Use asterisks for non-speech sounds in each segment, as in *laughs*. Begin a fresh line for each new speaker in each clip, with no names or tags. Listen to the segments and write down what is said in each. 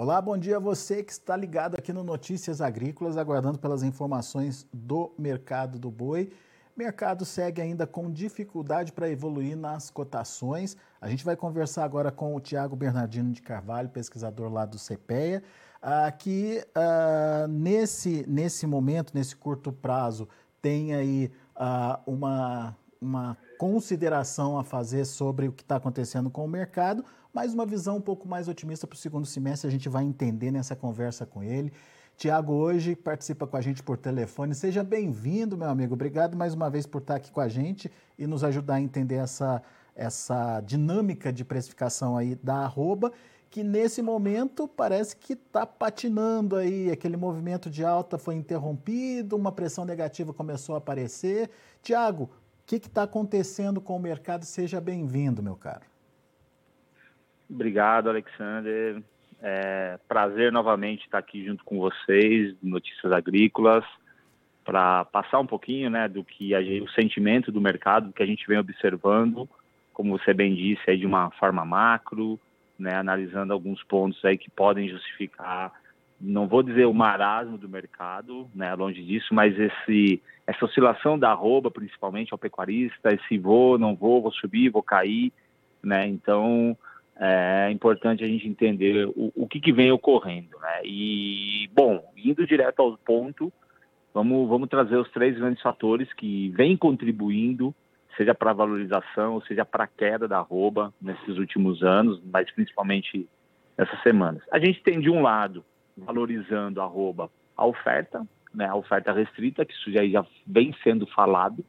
Olá, bom dia a você que está ligado aqui no Notícias Agrícolas, aguardando pelas informações do mercado do boi. Mercado segue ainda com dificuldade para evoluir nas cotações. A gente vai conversar agora com o Tiago Bernardino de Carvalho, pesquisador lá do CPEA, uh, que uh, nesse, nesse momento, nesse curto prazo, tem aí uh, uma, uma consideração a fazer sobre o que está acontecendo com o mercado, mas uma visão um pouco mais otimista para o segundo semestre, a gente vai entender nessa conversa com ele. Tiago hoje participa com a gente por telefone. Seja bem-vindo, meu amigo. Obrigado mais uma vez por estar aqui com a gente e nos ajudar a entender essa, essa dinâmica de precificação aí da arroba, que nesse momento parece que está patinando aí. Aquele movimento de alta foi interrompido, uma pressão negativa começou a aparecer. Tiago, que está acontecendo com o mercado? Seja bem-vindo, meu caro.
Obrigado, Alexander. É, prazer novamente estar aqui junto com vocês, Notícias Agrícolas, para passar um pouquinho né, do que a, o sentimento do mercado, que a gente vem observando, como você bem disse, aí de uma forma macro, né, analisando alguns pontos aí que podem justificar, não vou dizer o marasmo do mercado, né, longe disso, mas esse, essa oscilação da arroba, principalmente ao pecuarista, esse vou, não vou, vou subir, vou cair, né, então é importante a gente entender o, o que, que, vem ocorrendo, né? E, bom, indo direto ao ponto, vamos, vamos trazer os três grandes fatores que vêm contribuindo, seja para valorização, seja para queda da arroba nesses últimos anos, mas principalmente essas semanas. A gente tem, de um lado, valorizando arroba a oferta, né? A oferta restrita, que isso já, já vem sendo falado,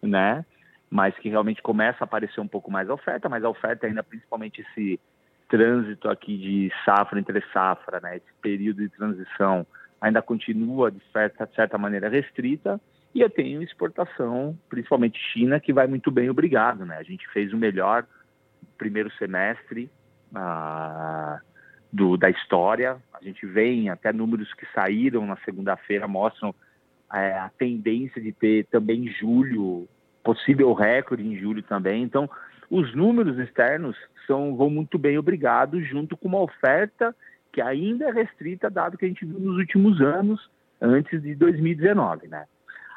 né? mas que realmente começa a aparecer um pouco mais a oferta, mas a oferta ainda principalmente esse trânsito aqui de safra entre safra, né, esse período de transição ainda continua de certa, certa maneira restrita e eu tenho exportação, principalmente China, que vai muito bem, obrigado, né? A gente fez o melhor primeiro semestre ah, do, da história. A gente vem até números que saíram na segunda-feira mostram é, a tendência de ter também julho possível recorde em julho também. Então, os números externos são vão muito bem, obrigado, junto com uma oferta que ainda é restrita, dado que a gente viu nos últimos anos, antes de 2019, né?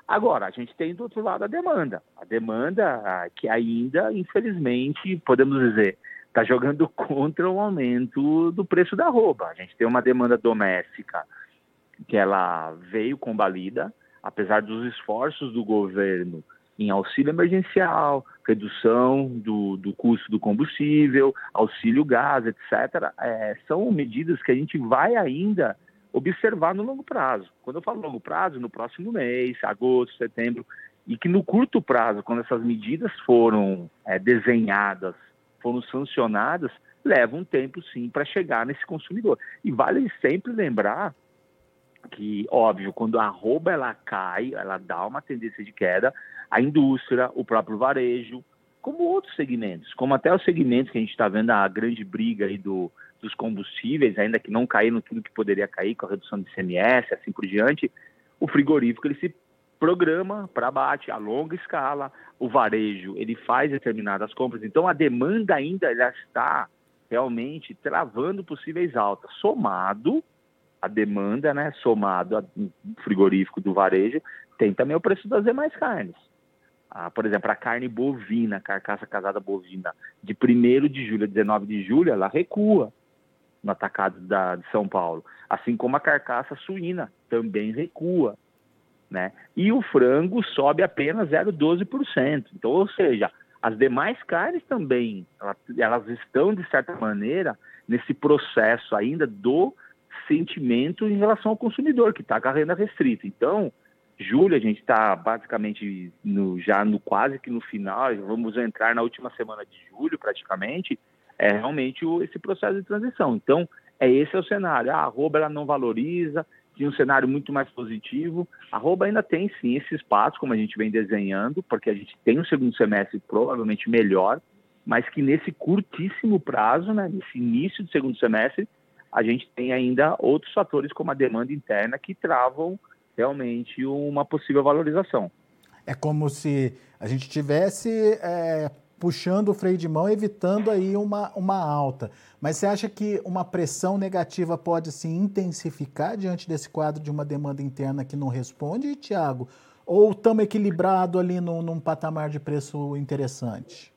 Agora, a gente tem do outro lado a demanda. A demanda que ainda, infelizmente, podemos dizer, está jogando *laughs* contra o aumento do preço da roupa. A gente tem uma demanda doméstica que ela veio combalida, apesar dos esforços do governo em auxílio emergencial, redução do, do custo do combustível, auxílio gás, etc., é, são medidas que a gente vai ainda observar no longo prazo. Quando eu falo longo prazo, no próximo mês, agosto, setembro, e que no curto prazo, quando essas medidas foram é, desenhadas, foram sancionadas, leva um tempo sim para chegar nesse consumidor. E vale sempre lembrar que, óbvio, quando a arroba ela cai, ela dá uma tendência de queda, a indústria, o próprio varejo, como outros segmentos, como até os segmentos que a gente está vendo a grande briga aí do, dos combustíveis, ainda que não caíram tudo que poderia cair com a redução do ICMS, assim por diante, o frigorífico ele se programa para abate a longa escala, o varejo ele faz determinadas compras, então a demanda ainda já está realmente travando possíveis altas, somado a demanda, né, somado ao frigorífico do varejo, tem também o preço das demais carnes. Ah, por exemplo, a carne bovina, carcaça casada bovina, de 1 de julho a 19 de julho, ela recua no atacado da, de São Paulo. Assim como a carcaça suína também recua. Né? E o frango sobe apenas 0,12%. Então, ou seja, as demais carnes também, elas, estão, de certa maneira, nesse processo ainda do sentimento em relação ao consumidor, que está com a renda restrita. Então, julho, a gente está basicamente no, já no quase que no final, vamos entrar na última semana de julho praticamente, é realmente o, esse processo de transição. Então, é esse é o cenário. A arroba ela não valoriza, tinha um cenário muito mais positivo. A arroba ainda tem sim esse espaço, como a gente vem desenhando, porque a gente tem um segundo semestre provavelmente melhor, mas que nesse curtíssimo prazo, né, nesse início do segundo semestre, a gente tem ainda outros fatores como a demanda interna que travam realmente uma possível valorização.
É como se a gente tivesse é, puxando o freio de mão, evitando aí uma, uma alta. Mas você acha que uma pressão negativa pode se intensificar diante desse quadro de uma demanda interna que não responde, Tiago? Ou estamos equilibrado ali no, num patamar de preço interessante?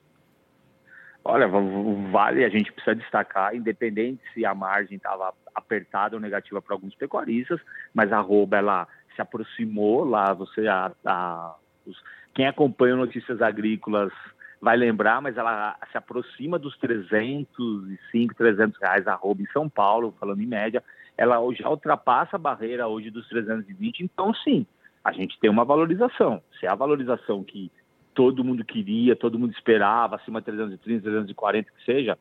Olha, vale, a gente precisa destacar, independente se a margem estava apertada ou negativa para alguns pecuaristas, mas a arroba ela se aproximou lá, você a, a os, quem acompanha notícias agrícolas vai lembrar, mas ela se aproxima dos 305, 300 reais a arroba em São Paulo, falando em média, ela já ultrapassa a barreira hoje dos 320, então sim, a gente tem uma valorização. Se é a valorização que todo mundo queria, todo mundo esperava, acima de 330, 340 que seja,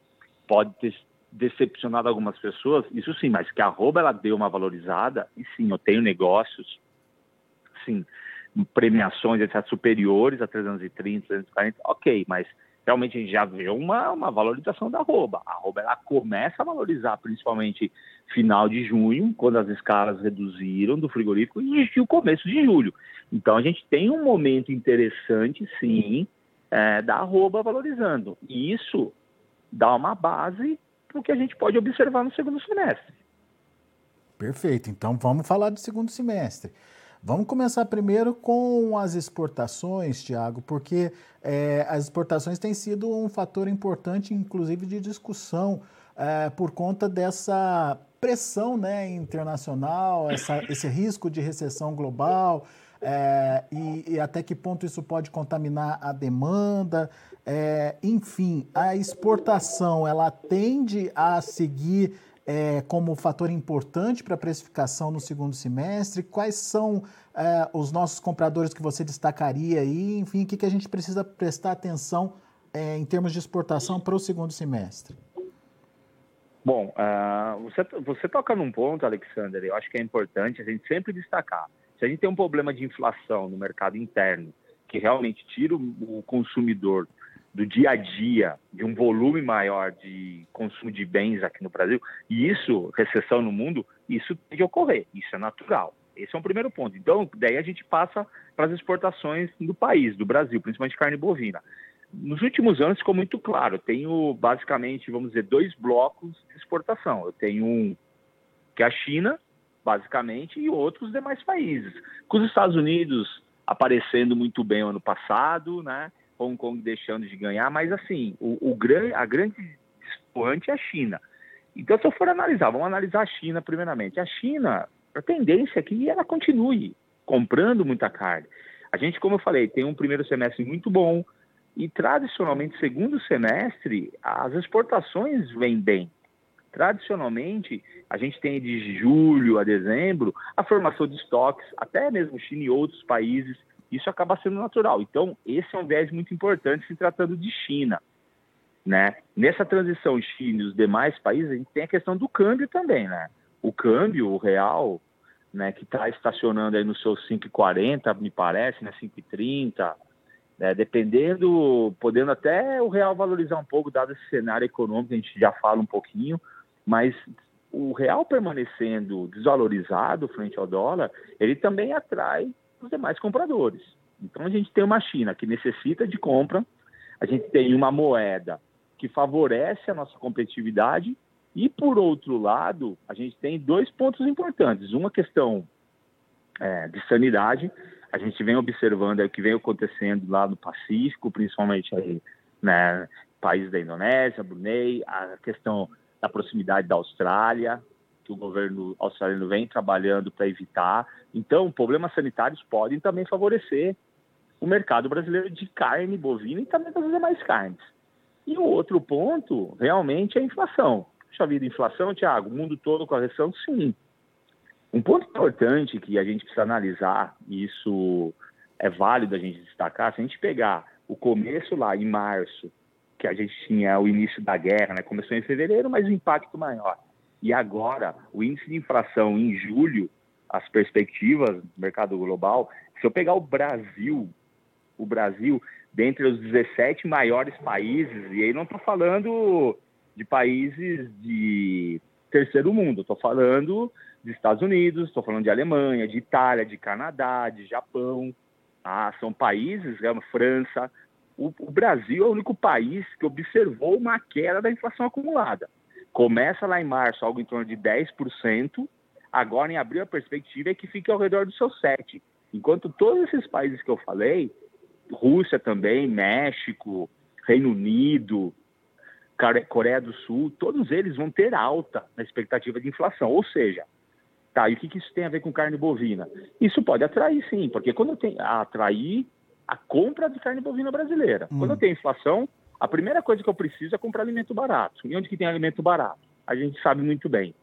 pode ter decepcionado algumas pessoas, isso sim, mas que a arroba ela deu uma valorizada, e sim, eu tenho negócios, sim, premiações etc, superiores a 330, 340, ok, mas realmente a gente já vê uma, uma valorização da arroba. A arroba ela começa a valorizar principalmente final de junho, quando as escalas reduziram do frigorífico, e o começo de julho. Então a gente tem um momento interessante, sim, é, da arroba valorizando. E isso dá uma base para o que a gente pode observar no segundo semestre.
Perfeito. Então vamos falar do segundo semestre. Vamos começar primeiro com as exportações, Tiago, porque é, as exportações têm sido um fator importante, inclusive, de discussão é, por conta dessa pressão né, internacional, essa, esse risco de recessão global. É, e, e, até que ponto isso pode contaminar a demanda. É, enfim, a exportação ela tende a seguir é, como fator importante para a precificação no segundo semestre? Quais são é, os nossos compradores que você destacaria aí? Enfim, o que, que a gente precisa prestar atenção é, em termos de exportação para o segundo semestre?
Bom, uh, você, você toca num ponto, Alexander, eu acho que é importante a gente sempre destacar. Se a gente tem um problema de inflação no mercado interno, que realmente tira o, o consumidor do dia a dia, de um volume maior de consumo de bens aqui no Brasil, e isso, recessão no mundo, isso tem que ocorrer, isso é natural. Esse é um primeiro ponto. Então, daí a gente passa para as exportações do país, do Brasil, principalmente carne bovina. Nos últimos anos ficou muito claro, eu tenho basicamente, vamos dizer, dois blocos de exportação. Eu tenho um que é a China, basicamente, e outros demais países. Com os Estados Unidos aparecendo muito bem ano passado, né? Hong Kong deixando de ganhar, mas assim, o, o a grande expoente é a China. Então, se eu for analisar, vamos analisar a China primeiramente. A China, a tendência é que ela continue comprando muita carne. A gente, como eu falei, tem um primeiro semestre muito bom e, tradicionalmente, segundo semestre, as exportações vêm bem. Tradicionalmente, a gente tem de julho a dezembro a formação de estoques, até mesmo China e outros países isso acaba sendo natural. Então, esse é um viés muito importante se tratando de China. Né? Nessa transição China e os demais países, a gente tem a questão do câmbio também. Né? O câmbio, o real, né, que está estacionando aí no seu 5,40, me parece, né, 5,30, né, dependendo, podendo até o real valorizar um pouco, dado esse cenário econômico, a gente já fala um pouquinho, mas o real permanecendo desvalorizado frente ao dólar, ele também atrai os demais compradores. Então a gente tem uma China que necessita de compra, a gente tem uma moeda que favorece a nossa competitividade e por outro lado a gente tem dois pontos importantes. Uma questão é, de sanidade, a gente vem observando o que vem acontecendo lá no Pacífico, principalmente aí, né, países da Indonésia, Brunei, a questão da proximidade da Austrália, que o governo australiano vem trabalhando para evitar. Então, problemas sanitários podem também favorecer o mercado brasileiro de carne bovina e também das demais carnes. E o outro ponto, realmente, é a inflação. Puxa vida, inflação, Tiago, o mundo todo correção, sim. Um ponto importante que a gente precisa analisar, e isso é válido a gente destacar, se a gente pegar o começo lá em março, que a gente tinha o início da guerra, né? começou em fevereiro, mas o impacto maior. E agora, o índice de inflação em julho, as perspectivas do mercado global, se eu pegar o Brasil, o Brasil, dentre os 17 maiores países, e aí não estou falando de países de terceiro mundo, estou falando dos Estados Unidos, estou falando de Alemanha, de Itália, de Canadá, de Japão, ah, são países, é França. O, o Brasil é o único país que observou uma queda da inflação acumulada. Começa lá em março, algo em torno de 10%, agora em abril a perspectiva é que fique ao redor dos seus 7%. Enquanto todos esses países que eu falei, Rússia também, México, Reino Unido, Coreia do Sul, todos eles vão ter alta na expectativa de inflação. Ou seja, tá, e o que, que isso tem a ver com carne bovina? Isso pode atrair sim, porque quando tenho atrair a compra de carne bovina brasileira. Hum. Quando tenho inflação, a primeira coisa que eu preciso é comprar alimento barato. E onde que tem alimento barato? A gente sabe muito bem.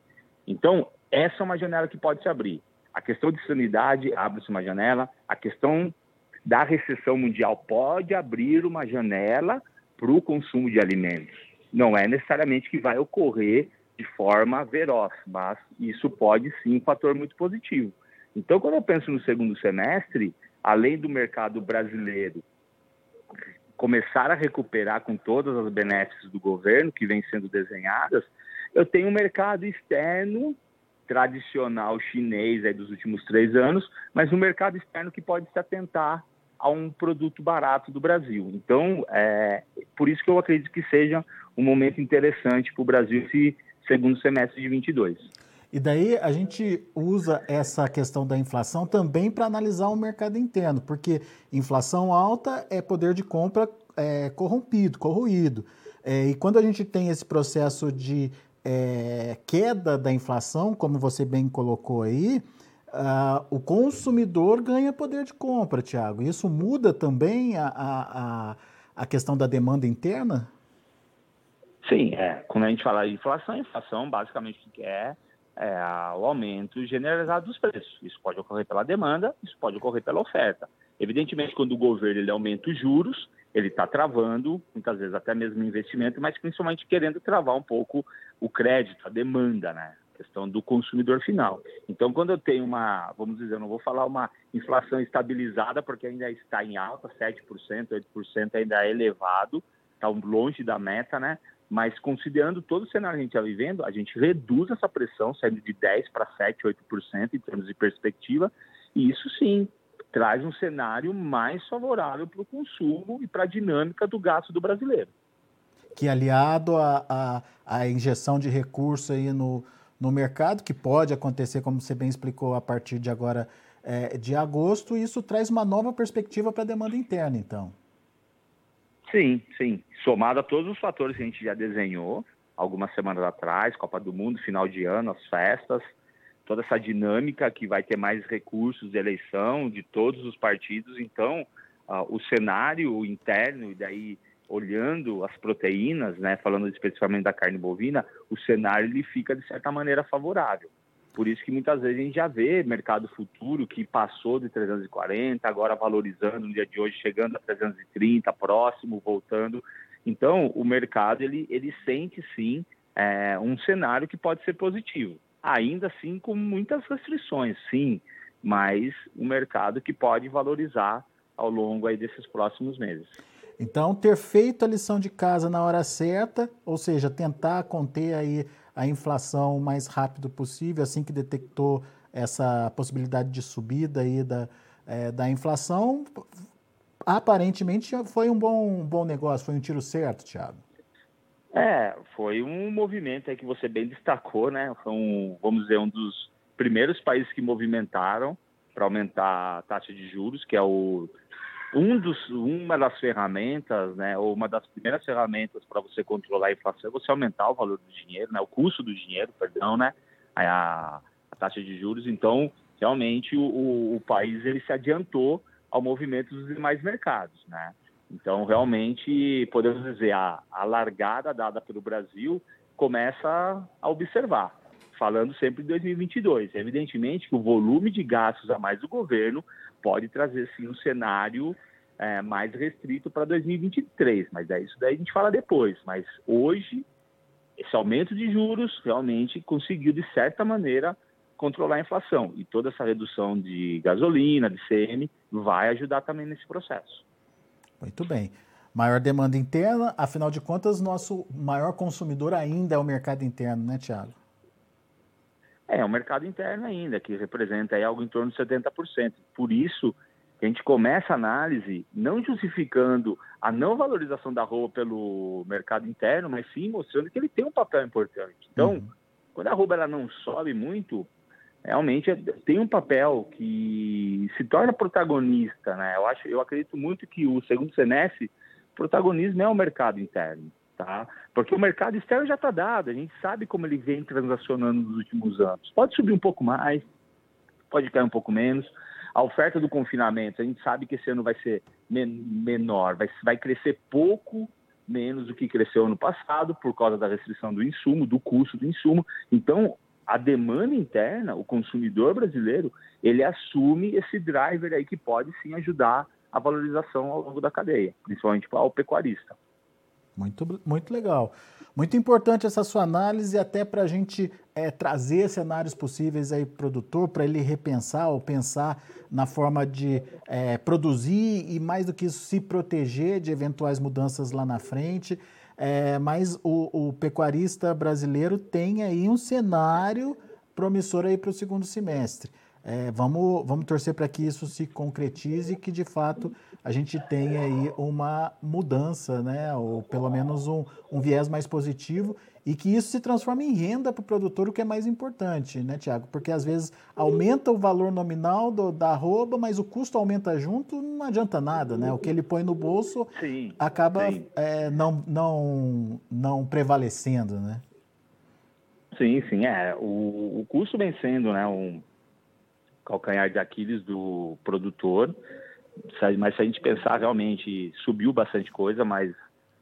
Então, essa é uma janela que pode se abrir. A questão de sanidade abre-se uma janela, a questão da recessão mundial pode abrir uma janela para o consumo de alimentos. Não é necessariamente que vai ocorrer de forma veroz, mas isso pode sim um fator muito positivo. Então, quando eu penso no segundo semestre, além do mercado brasileiro começar a recuperar com todas as benesses do governo que vêm sendo desenhadas, eu tenho um mercado externo tradicional chinês aí dos últimos três anos, mas um mercado externo que pode se atentar a um produto barato do Brasil. Então, é por isso que eu acredito que seja um momento interessante para o Brasil esse segundo semestre de 22.
E daí a gente usa essa questão da inflação também para analisar o mercado interno, porque inflação alta é poder de compra é, corrompido, corroído. É, e quando a gente tem esse processo de é, queda da inflação, como você bem colocou aí, uh, o consumidor ganha poder de compra, Tiago. Isso muda também a, a, a questão da demanda interna?
Sim, é. Quando a gente fala de inflação, inflação basicamente o que é, é o aumento generalizado dos preços. Isso pode ocorrer pela demanda, isso pode ocorrer pela oferta. Evidentemente, quando o governo ele aumenta os juros, ele está travando, muitas vezes até mesmo investimento, mas principalmente querendo travar um pouco o crédito, a demanda, né? A questão do consumidor final. Então, quando eu tenho uma, vamos dizer, eu não vou falar uma inflação estabilizada, porque ainda está em alta, 7%, 8% ainda é elevado, está longe da meta, né? Mas considerando todo o cenário que a gente está vivendo, a gente reduz essa pressão, saindo de 10% para 7%, 8% em termos de perspectiva, e isso sim traz um cenário mais favorável para o consumo e para a dinâmica do gasto do brasileiro.
Que aliado à, à, injeção de recursos aí no, no mercado, que pode acontecer, como você bem explicou, a partir de agora é, de agosto, isso traz uma nova perspectiva para a demanda interna, então.
Sim, sim. Somado a todos os fatores que a gente já desenhou algumas semanas atrás, Copa do Mundo, final de ano, as festas, toda essa dinâmica que vai ter mais recursos de eleição de todos os partidos. Então, uh, o cenário interno, e daí olhando as proteínas, né, falando especificamente da carne bovina, o cenário ele fica de certa maneira favorável. Por isso que muitas vezes a gente já vê mercado futuro que passou de 340, agora valorizando no dia de hoje, chegando a 330, próximo, voltando. Então, o mercado ele, ele sente sim é, um cenário que pode ser positivo. Ainda assim, com muitas restrições, sim, mas um mercado que pode valorizar ao longo aí desses próximos meses.
Então, ter feito a lição de casa na hora certa, ou seja, tentar conter aí a inflação o mais rápido possível, assim que detectou essa possibilidade de subida aí da, é, da inflação, aparentemente foi um bom, um bom negócio, foi um tiro certo, Thiago.
É, foi um movimento aí que você bem destacou, né? Foi um, vamos dizer, um dos primeiros países que movimentaram para aumentar a taxa de juros, que é o um dos, uma das ferramentas, né, ou uma das primeiras ferramentas para você controlar a inflação é você aumentar o valor do dinheiro, né, o custo do dinheiro, perdão, né, a, a taxa de juros. Então, realmente, o, o, país ele se adiantou ao movimento dos demais mercados, né. Então, realmente, podemos dizer, a, a largada dada pelo Brasil começa a observar. Falando sempre de 2022. Evidentemente que o volume de gastos a mais do governo pode trazer sim um cenário é, mais restrito para 2023, mas é isso daí a gente fala depois. Mas hoje esse aumento de juros realmente conseguiu de certa maneira controlar a inflação e toda essa redução de gasolina, de CM, vai ajudar também nesse processo.
Muito bem. Maior demanda interna, afinal de contas, nosso maior consumidor ainda é o mercado interno, né, Tiago?
É, o mercado interno ainda, que representa algo em torno de 70%. Por isso a gente começa a análise não justificando a não valorização da roupa pelo mercado interno, mas sim mostrando que ele tem um papel importante. Então, uhum. quando a roupa ela não sobe muito, realmente é, tem um papel que se torna protagonista, né? Eu acho, eu acredito muito que o segundo semestre protagonismo é o mercado interno, tá? Porque o mercado externo já está dado, a gente sabe como ele vem transacionando nos últimos anos. Pode subir um pouco mais, pode cair um pouco menos. A oferta do confinamento, a gente sabe que esse ano vai ser men menor, vai, vai crescer pouco menos do que cresceu ano passado por causa da restrição do insumo, do custo do insumo. Então, a demanda interna, o consumidor brasileiro, ele assume esse driver aí que pode sim ajudar a valorização ao longo da cadeia, principalmente para o pecuarista.
Muito, muito legal. Muito importante essa sua análise, até para a gente é, trazer cenários possíveis aí para o produtor, para ele repensar ou pensar na forma de é, produzir e, mais do que isso, se proteger de eventuais mudanças lá na frente. É, mas o, o pecuarista brasileiro tem aí um cenário promissor aí para o segundo semestre. É, vamos, vamos torcer para que isso se concretize e que de fato a gente tenha aí uma mudança, né? ou pelo menos um, um viés mais positivo e que isso se transforme em renda para o produtor, o que é mais importante, né, Tiago? Porque às vezes aumenta o valor nominal do, da arroba, mas o custo aumenta junto, não adianta nada, né? O que ele põe no bolso sim, acaba sim. É, não, não, não prevalecendo, né?
Sim, sim, é. O, o custo vem sendo, né, um calcanhar de Aquiles do produtor. Mas se a gente pensar realmente, subiu bastante coisa, mas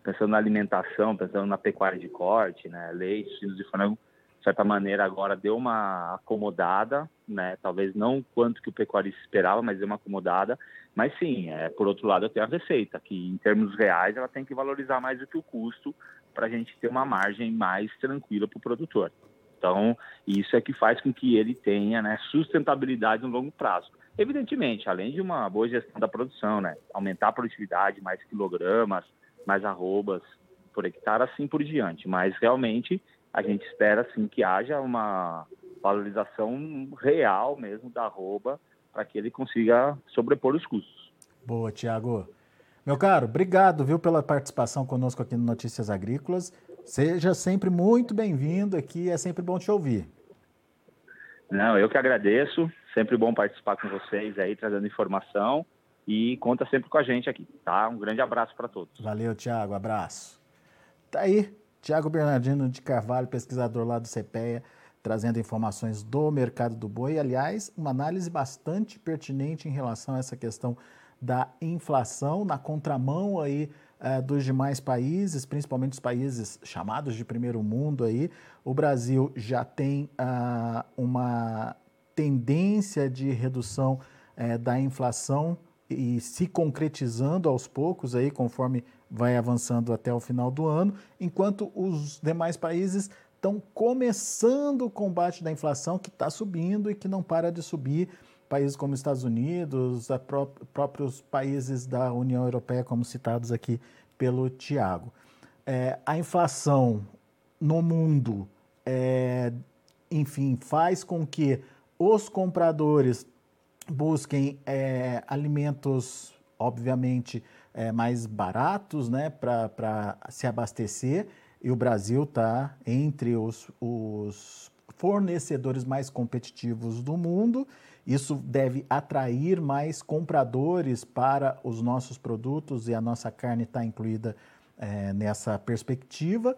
pensando na alimentação, pensando na pecuária de corte, né, leite, finos e frango, de certa maneira agora deu uma acomodada, né, talvez não quanto que o pecuarista esperava, mas deu uma acomodada, mas sim, é, por outro lado eu tenho a receita, que em termos reais ela tem que valorizar mais do que o custo para a gente ter uma margem mais tranquila para o produtor. Então, isso é que faz com que ele tenha né, sustentabilidade no longo prazo. Evidentemente, além de uma boa gestão da produção, né, aumentar a produtividade, mais quilogramas, mais arrobas por hectare, assim por diante. Mas realmente a gente espera assim que haja uma valorização real mesmo da arroba para que ele consiga sobrepor os custos.
Boa, Tiago. Meu caro, obrigado, viu, pela participação conosco aqui no Notícias Agrícolas. Seja sempre muito bem-vindo aqui, é sempre bom te ouvir.
Não, eu que agradeço, sempre bom participar com vocês aí, trazendo informação e conta sempre com a gente aqui, tá? Um grande abraço para todos.
Valeu, Tiago, abraço. Tá aí, Tiago Bernardino de Carvalho, pesquisador lá do CPEA, trazendo informações do mercado do boi. Aliás, uma análise bastante pertinente em relação a essa questão da inflação, na contramão aí uh, dos demais países, principalmente os países chamados de primeiro mundo aí. O Brasil já tem uh, uma tendência de redução uh, da inflação e se concretizando aos poucos aí, conforme vai avançando até o final do ano, enquanto os demais países estão começando o combate da inflação que está subindo e que não para de subir países como Estados Unidos, pró próprios países da União Europeia, como citados aqui pelo Tiago. É, a inflação no mundo, é, enfim, faz com que os compradores busquem é, alimentos, obviamente, é, mais baratos né, para se abastecer, e o Brasil está entre os, os fornecedores mais competitivos do mundo isso deve atrair mais compradores para os nossos produtos e a nossa carne está incluída é, nessa perspectiva.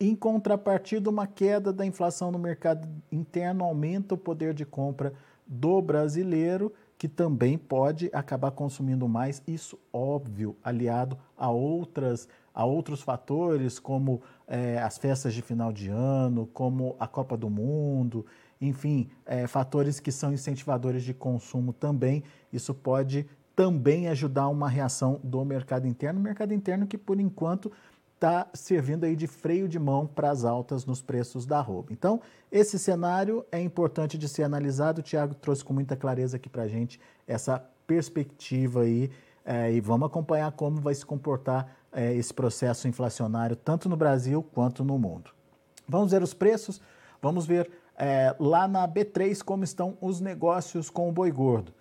Em contrapartida, uma queda da inflação no mercado interno aumenta o poder de compra do brasileiro, que também pode acabar consumindo mais. Isso, óbvio, aliado a outras a outros fatores, como é, as festas de final de ano, como a Copa do Mundo, enfim, é, fatores que são incentivadores de consumo também. Isso pode também ajudar uma reação do mercado interno, mercado interno que por enquanto está servindo aí de freio de mão para as altas nos preços da roupa. Então, esse cenário é importante de ser analisado. O Tiago trouxe com muita clareza aqui para a gente essa perspectiva aí é, e vamos acompanhar como vai se comportar é, esse processo inflacionário tanto no Brasil quanto no mundo. Vamos ver os preços, vamos ver é, lá na B3 como estão os negócios com o boi gordo.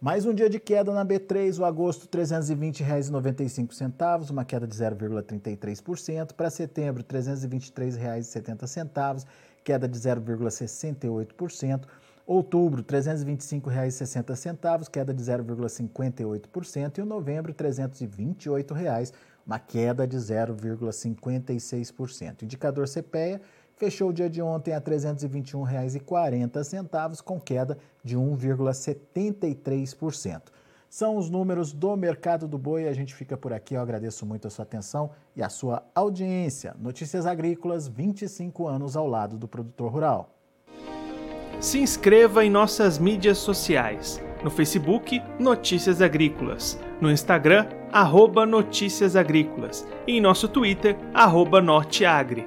Mais um dia de queda na B3, o agosto R$ 320,95, uma queda de 0,33%. Para setembro, R$ 323,70, queda de 0,68%. Outubro, R$ 325,60, queda de 0,58%. E o novembro, 328 reais, uma queda de 0,56%. Indicador CPEA fechou o dia de ontem a R$ 321,40, com queda de 1,73%. São os números do mercado do boi. A gente fica por aqui. Eu agradeço muito a sua atenção e a sua audiência. Notícias Agrícolas, 25 anos ao lado do produtor rural.
Se inscreva em nossas mídias sociais. No Facebook, Notícias Agrícolas. No Instagram, arroba Notícias Agrícolas. E em nosso Twitter, arroba Norteagri.